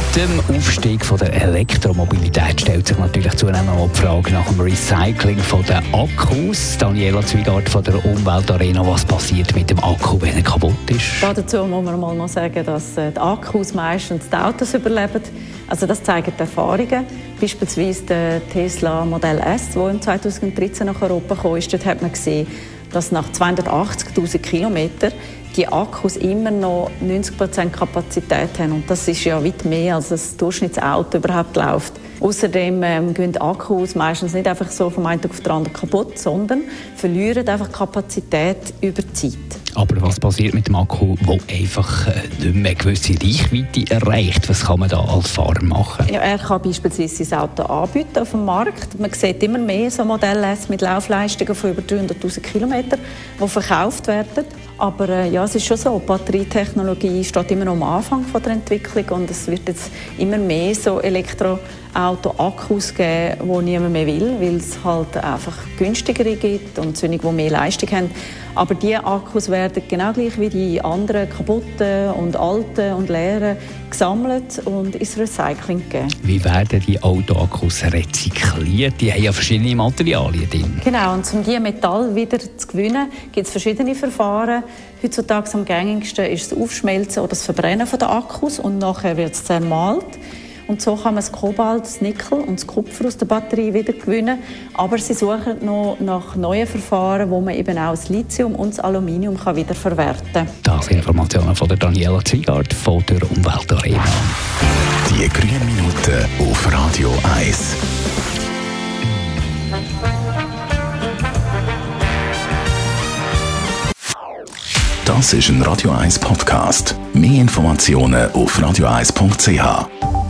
mit dem Aufstieg von der Elektromobilität stellt sich natürlich zunehmend auch die Frage nach dem Recycling von der Akkus. Daniela Zwiegart von der Umweltarena, was passiert mit dem Akku, wenn er kaputt ist? dazu muss man mal noch sagen, dass äh, die Akkus meistens die Autos überleben. Also das zeigen die Erfahrungen. Beispielsweise der Tesla Modell S, der im 2013 nach Europa kam, ist, dort hat man gesehen, dass nach 280.000 Kilometern die Akkus immer noch 90% Kapazität haben. Und das ist ja weit mehr, als das Durchschnittsauto überhaupt läuft. Außerdem ähm, gehen Akkus meistens nicht einfach so vom einen auf den anderen kaputt, sondern verlieren einfach Kapazität über die Zeit. Aber was passiert mit dem Akku, der einfach äh, nicht mehr eine gewisse Reichweite erreicht? Was kann man da als Fahrer machen? Ja, er kann beispielsweise sein Auto anbieten auf dem Markt. Man sieht immer mehr so Modelle mit Laufleistungen von über 300'000 Kilometern, die verkauft werden. Aber äh, ja, es ist schon so, die Batterietechnologie steht immer noch am Anfang von der Entwicklung und es wird jetzt immer mehr so Elektroauto-Akkus geben, die niemand mehr will, weil es halt einfach günstigere gibt und solche, die mehr Leistung haben. Aber diese Akkus werden genau gleich wie die anderen kaputten und alten und leeren gesammelt und ins Recycling gegeben. Wie werden die Autoakkus rezykliert? Die haben ja verschiedene Materialien drin. Genau, und um diese Metall wieder zu gewinnen, gibt es verschiedene Verfahren. Heutzutage am gängigsten ist das Aufschmelzen oder das Verbrennen der Akkus und nachher wird es zermalt. Und so kann man das Kobalt, das Nickel und das Kupfer aus der Batterie wieder gewinnen. Aber sie suchen noch nach neuen Verfahren, wo man eben auch das Lithium und das Aluminium kann wieder verwerten kann. Das Informationen von der Daniela Zwiegart von der Umweltarena. Die grünen Minuten auf Radio 1. Das ist ein Radio 1 Podcast. Mehr Informationen auf radio1.ch.